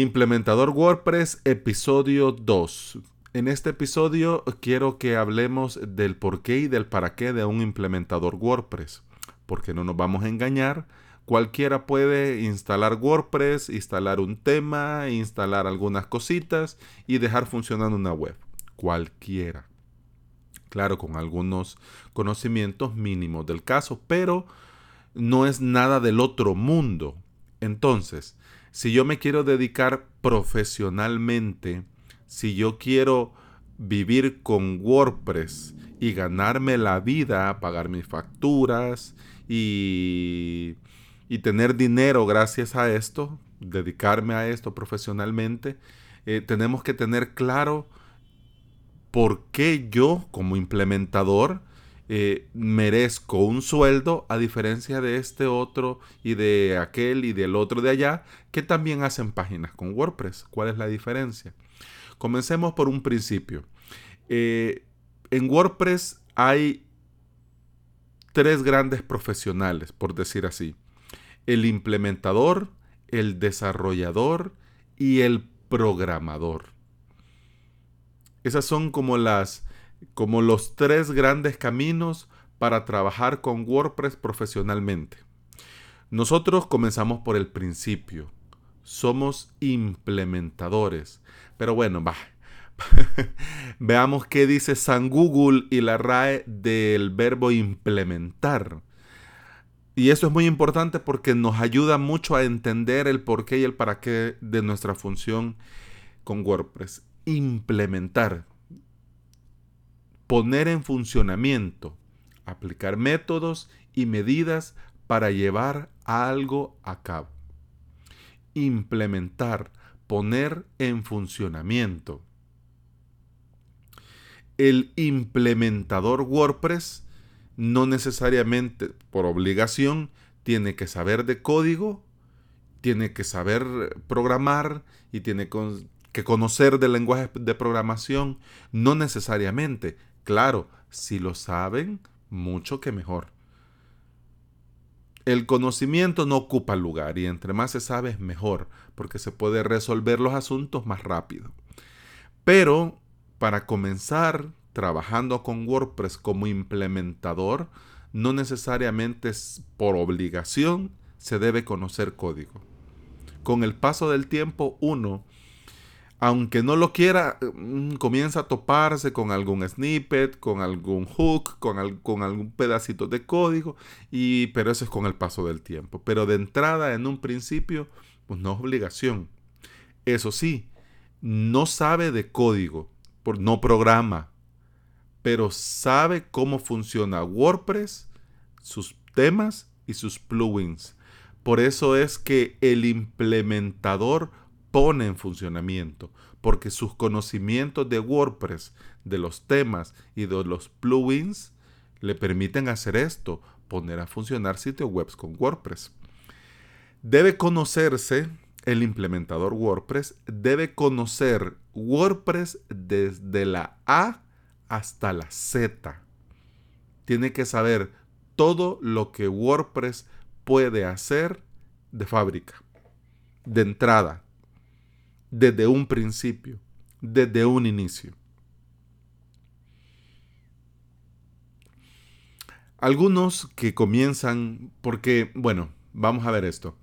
Implementador WordPress, episodio 2. En este episodio quiero que hablemos del por qué y del para qué de un implementador WordPress. Porque no nos vamos a engañar. Cualquiera puede instalar WordPress, instalar un tema, instalar algunas cositas y dejar funcionando una web. Cualquiera. Claro, con algunos conocimientos mínimos del caso, pero no es nada del otro mundo. Entonces, si yo me quiero dedicar profesionalmente, si yo quiero vivir con WordPress y ganarme la vida, pagar mis facturas y, y tener dinero gracias a esto, dedicarme a esto profesionalmente, eh, tenemos que tener claro por qué yo como implementador eh, merezco un sueldo a diferencia de este otro y de aquel y del otro de allá que también hacen páginas con WordPress. ¿Cuál es la diferencia? Comencemos por un principio. Eh, en WordPress hay tres grandes profesionales, por decir así. El implementador, el desarrollador y el programador. Esas son como las como los tres grandes caminos para trabajar con WordPress profesionalmente. Nosotros comenzamos por el principio. Somos implementadores. Pero bueno, va. Veamos qué dice San Google y la RAE del verbo implementar. Y eso es muy importante porque nos ayuda mucho a entender el porqué y el para qué de nuestra función con WordPress. Implementar poner en funcionamiento, aplicar métodos y medidas para llevar algo a cabo. Implementar, poner en funcionamiento. El implementador WordPress no necesariamente por obligación tiene que saber de código, tiene que saber programar y tiene que conocer del lenguaje de programación, no necesariamente. Claro, si lo saben, mucho que mejor. El conocimiento no ocupa lugar y entre más se sabe es mejor, porque se puede resolver los asuntos más rápido. Pero para comenzar trabajando con WordPress como implementador, no necesariamente por obligación se debe conocer código. Con el paso del tiempo uno aunque no lo quiera, mm, comienza a toparse con algún snippet, con algún hook, con, algún pedacito de código, y, pero eso es con el paso del tiempo. Pero de entrada, en un principio, pues no es obligación. Eso sí, no sabe de código, no programa, pero sabe cómo funciona WordPress, sus temas y sus plugins. Por eso es que el implementador pone en funcionamiento, porque sus conocimientos de WordPress, de los temas y de los plugins le permiten hacer esto, poner a funcionar sitios web con WordPress. Debe conocerse el implementador WordPress, debe conocer WordPress desde la A hasta la Z. Tiene que saber todo lo que WordPress puede hacer de fábrica, de entrada desde un principio, desde un inicio. Algunos que comienzan, porque, bueno, vamos a ver esto.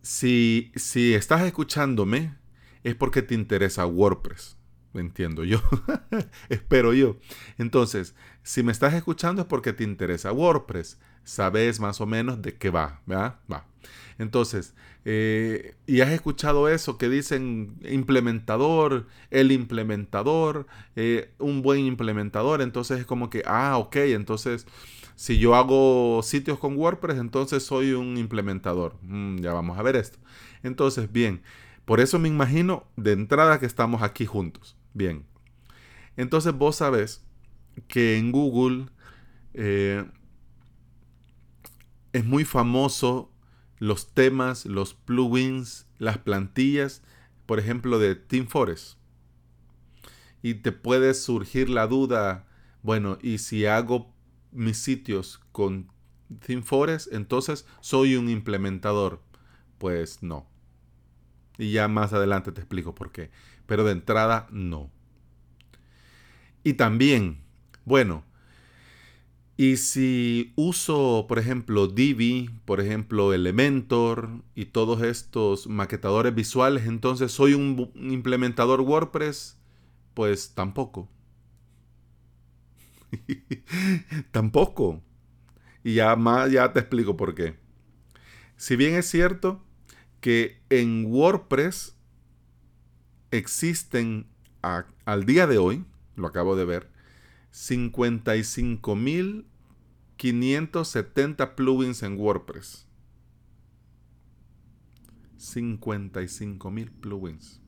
Si, si estás escuchándome, es porque te interesa WordPress. Entiendo yo. Espero yo. Entonces, si me estás escuchando es porque te interesa WordPress. Sabes más o menos de qué va, ¿verdad? Va. Entonces, eh, y has escuchado eso que dicen implementador, el implementador, eh, un buen implementador, entonces es como que, ah, ok, entonces si yo hago sitios con WordPress, entonces soy un implementador. Mm, ya vamos a ver esto. Entonces, bien, por eso me imagino de entrada que estamos aquí juntos. Bien, entonces vos sabes que en Google eh, es muy famoso los temas, los plugins, las plantillas, por ejemplo, de Team Forest. Y te puede surgir la duda, bueno, ¿y si hago mis sitios con Team Forest, entonces soy un implementador? Pues no. Y ya más adelante te explico por qué. Pero de entrada, no. Y también, bueno, y si uso, por ejemplo, Divi, por ejemplo, Elementor y todos estos maquetadores visuales, entonces soy un implementador WordPress, pues tampoco. tampoco. Y ya más ya te explico por qué. Si bien es cierto que en WordPress existen al día de hoy, lo acabo de ver, 55.570 plugins en WordPress. 55.000 plugins.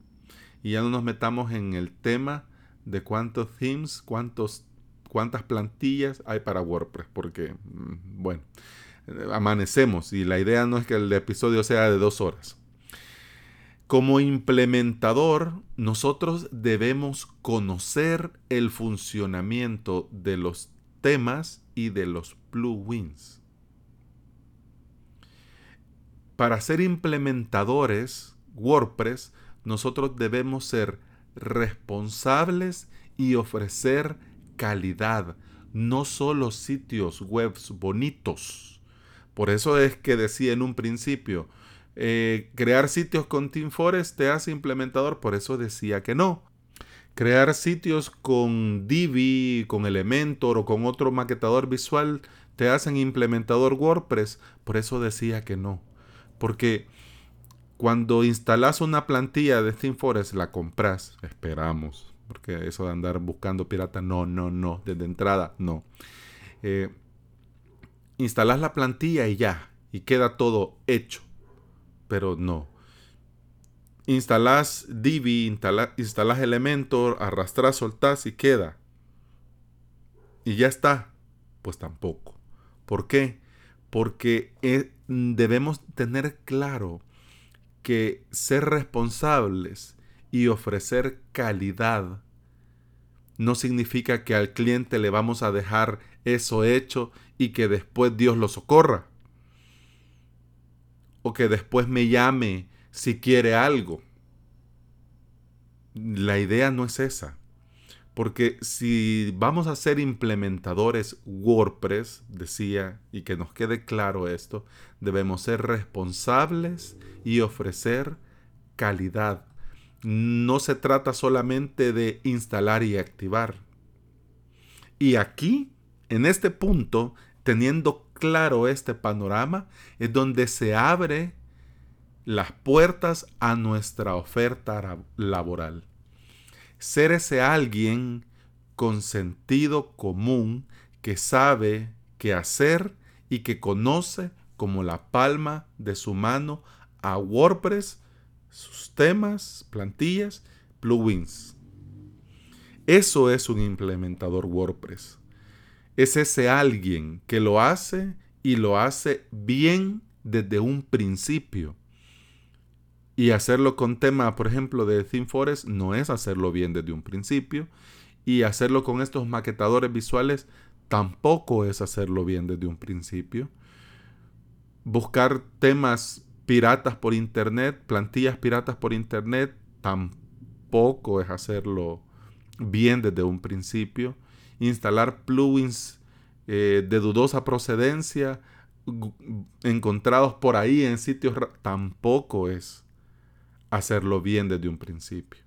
Y ya no nos metamos en el tema de cuántos themes, cuántos, cuántas plantillas hay para WordPress, porque, mm, bueno, amanecemos y la idea no es que el episodio sea de dos horas. Como implementador, nosotros debemos conocer el funcionamiento de los temas y de los plugins. Para ser implementadores WordPress, nosotros debemos ser responsables y ofrecer calidad, no solo sitios web bonitos. Por eso es que decía en un principio, eh, crear sitios con Team Forest te hace implementador, por eso decía que no. Crear sitios con Divi, con Elementor o con otro maquetador visual te hacen implementador WordPress, por eso decía que no. Porque cuando instalas una plantilla de Forest la compras, esperamos, porque eso de andar buscando pirata, no, no, no, desde entrada, no. Eh, instalas la plantilla y ya, y queda todo hecho pero no. Instalás Divi, instalás Elementor, arrastrás, soltás y queda. Y ya está. Pues tampoco. ¿Por qué? Porque eh, debemos tener claro que ser responsables y ofrecer calidad no significa que al cliente le vamos a dejar eso hecho y que después Dios lo socorra o que después me llame si quiere algo. La idea no es esa. Porque si vamos a ser implementadores WordPress, decía, y que nos quede claro esto, debemos ser responsables y ofrecer calidad. No se trata solamente de instalar y activar. Y aquí, en este punto, teniendo claro este panorama, es donde se abre las puertas a nuestra oferta laboral. Ser ese alguien con sentido común que sabe qué hacer y que conoce como la palma de su mano a WordPress, sus temas, plantillas, plugins. Eso es un implementador WordPress es ese alguien que lo hace y lo hace bien desde un principio. Y hacerlo con tema, por ejemplo, de ThemeForest no es hacerlo bien desde un principio. Y hacerlo con estos maquetadores visuales tampoco es hacerlo bien desde un principio. Buscar temas piratas por internet, plantillas piratas por internet, tampoco es hacerlo bien desde un principio instalar plugins eh, de dudosa procedencia encontrados por ahí en sitios tampoco es hacerlo bien desde un principio.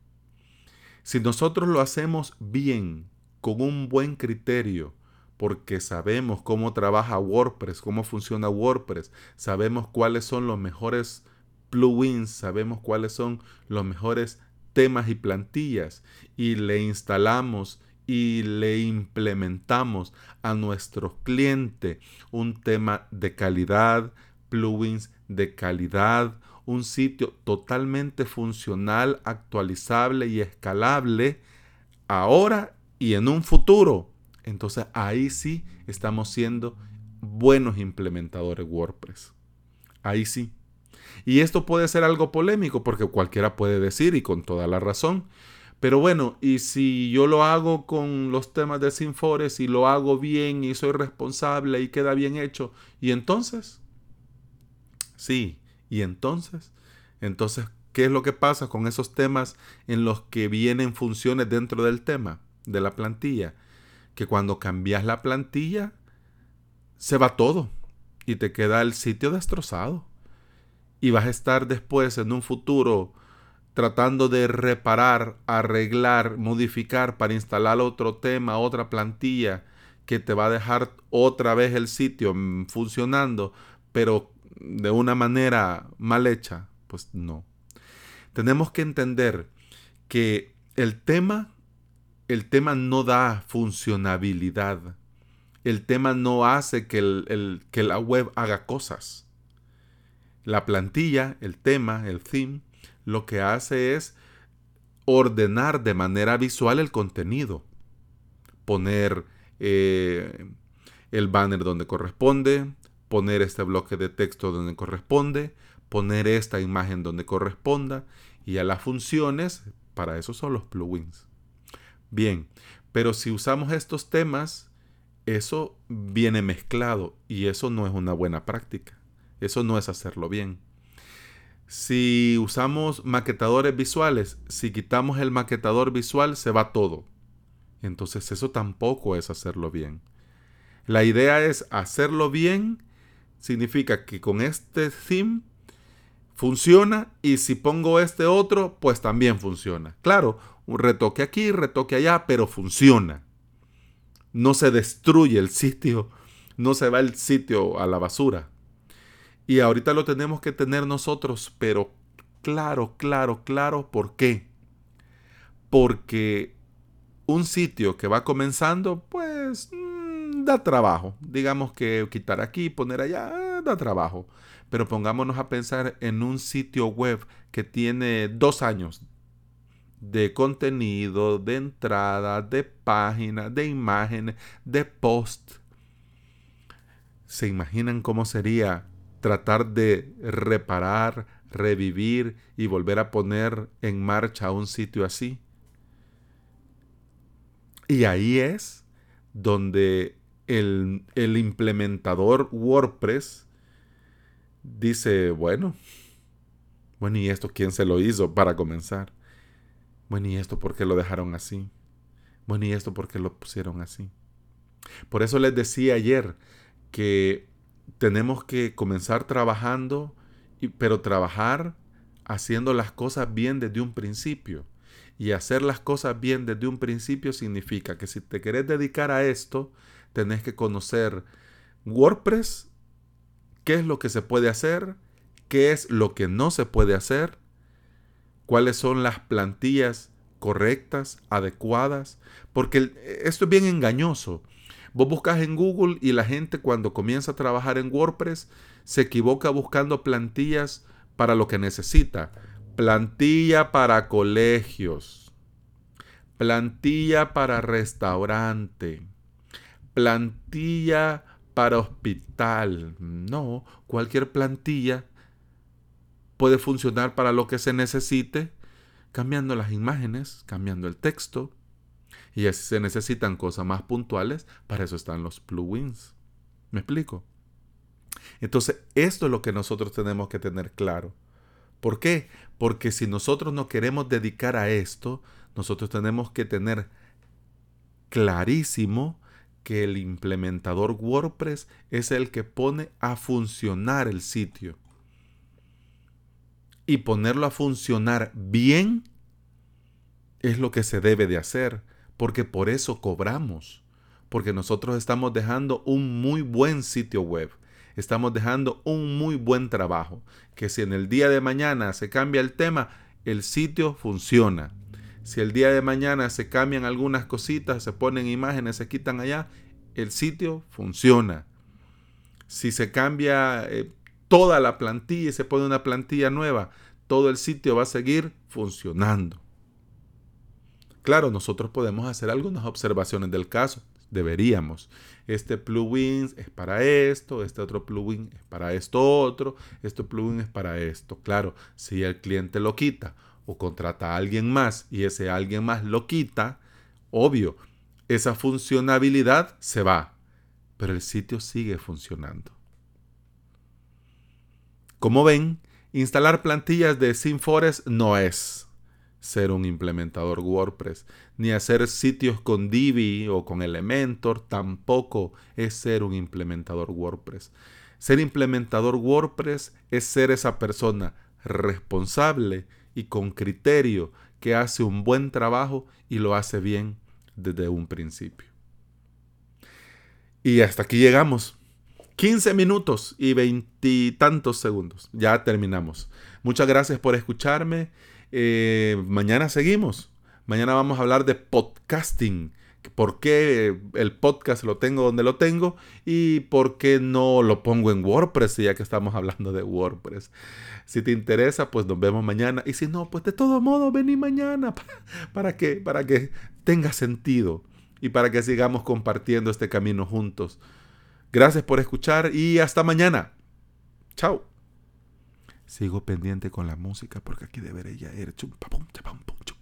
Si nosotros lo hacemos bien, con un buen criterio, porque sabemos cómo trabaja WordPress, cómo funciona WordPress, sabemos cuáles son los mejores plugins, sabemos cuáles son los mejores temas y plantillas y le instalamos y le implementamos a nuestro cliente un tema de calidad, plugins de calidad, un sitio totalmente funcional, actualizable y escalable ahora y en un futuro. Entonces ahí sí estamos siendo buenos implementadores WordPress. Ahí sí. Y esto puede ser algo polémico porque cualquiera puede decir y con toda la razón, pero bueno, y si yo lo hago con los temas de Sinfores y lo hago bien y soy responsable y queda bien hecho, ¿y entonces? Sí, ¿y entonces? Entonces, ¿qué es lo que pasa con esos temas en los que vienen funciones dentro del tema, de la plantilla? Que cuando cambias la plantilla, se va todo y te queda el sitio destrozado. Y vas a estar después en un futuro tratando de reparar, arreglar, modificar para instalar otro tema, otra plantilla que te va a dejar otra vez el sitio funcionando, pero de una manera mal hecha. Pues no. Tenemos que entender que el tema, el tema no da funcionabilidad. El tema no hace que, que la web haga cosas. La plantilla, el tema, el theme, lo que hace es ordenar de manera visual el contenido. Poner eh, el banner donde corresponde, poner este bloque de texto donde corresponde, poner esta imagen donde corresponda y a las funciones, para eso son los plugins. Bien, pero si usamos estos temas, eso viene mezclado y eso no es una buena práctica. Eso no es hacerlo bien. Si usamos maquetadores visuales, si quitamos el maquetador visual, se va todo. Entonces eso tampoco es hacerlo bien. La idea es hacerlo bien, significa que con este theme funciona y si pongo este otro, pues también funciona. Claro, un retoque aquí, retoque allá, pero funciona. No se destruye el sitio, no se va el sitio a la basura. Y ahorita lo tenemos que tener nosotros, pero claro, claro, claro, ¿por qué? Porque un sitio que va comenzando, pues mm, da trabajo. Digamos que quitar aquí, poner allá, ah, da trabajo. Pero pongámonos a pensar en un sitio web que tiene dos años de contenido, de entrada, de página, de imágenes, de post. ¿Se imaginan cómo sería tratar de reparar, revivir y volver a poner en marcha un sitio así. Y ahí es donde el, el implementador WordPress dice, bueno, bueno, ¿y esto quién se lo hizo para comenzar? Bueno, ¿y esto por qué lo dejaron así? Bueno, ¿y esto por qué lo pusieron así? Por eso les decía ayer que tenemos que comenzar trabajando, pero trabajar haciendo las cosas bien desde un principio. Y hacer las cosas bien desde un principio significa que si te querés dedicar a esto, tenés que conocer WordPress, qué es lo que se puede hacer, qué es lo que no se puede hacer, cuáles son las plantillas correctas, adecuadas, porque esto es bien engañoso. Vos buscas en Google y la gente cuando comienza a trabajar en WordPress se equivoca buscando plantillas para lo que necesita. Plantilla para colegios. Plantilla para restaurante. Plantilla para hospital. No, cualquier plantilla puede funcionar para lo que se necesite, cambiando las imágenes, cambiando el texto, y si se necesitan cosas más puntuales, para eso están los plugins. ¿Me explico? Entonces, esto es lo que nosotros tenemos que tener claro. ¿Por qué? Porque si nosotros no queremos dedicar a esto, nosotros tenemos que tener clarísimo que el implementador WordPress es el que pone a funcionar el sitio. Y ponerlo a funcionar bien es lo que se debe de hacer porque por eso cobramos, porque nosotros estamos dejando un muy buen sitio web, estamos dejando un muy buen trabajo, que si en el día de mañana se cambia el tema, el sitio funciona. Si el día de mañana se cambian algunas cositas, se ponen imágenes, se quitan allá, el sitio funciona. Si se cambia eh, toda la plantilla y se pone una plantilla nueva, todo el sitio va a seguir funcionando. Claro, nosotros podemos hacer algunas observaciones del caso. Deberíamos. Este plugin es para esto, este otro plugin es para esto otro, este plugin es para esto. Claro, si el cliente lo quita o contrata a alguien más y ese alguien más lo quita, obvio, esa funcionalidad se va, pero el sitio sigue funcionando. Como ven, Instalar plantillas de SimForest no es ser un implementador WordPress, ni hacer sitios con Divi o con Elementor tampoco es ser un implementador WordPress. Ser implementador WordPress es ser esa persona responsable y con criterio que hace un buen trabajo y lo hace bien desde un principio. Y hasta aquí llegamos. 15 minutos y veintitantos segundos. Ya terminamos. Muchas gracias por escucharme. Eh, mañana seguimos. Mañana vamos a hablar de podcasting. ¿Por qué el podcast lo tengo donde lo tengo? Y por qué no lo pongo en WordPress, ya que estamos hablando de WordPress. Si te interesa, pues nos vemos mañana. Y si no, pues de todo modo, vení mañana. ¿Para, que, Para que tenga sentido y para que sigamos compartiendo este camino juntos. Gracias por escuchar y hasta mañana. Chao sigo pendiente con la música porque aquí debería ir. Chum, pa, pum, chabam pum, chum.